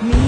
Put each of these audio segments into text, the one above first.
me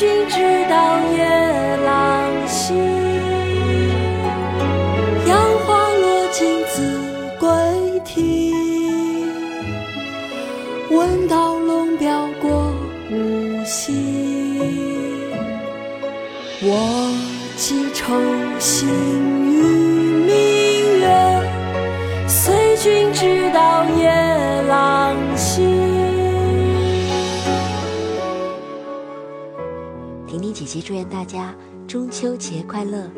君直到夜郎西。杨花落尽子规啼。闻道龙标过五溪，我寄愁心与明及祝愿大家中秋节快乐！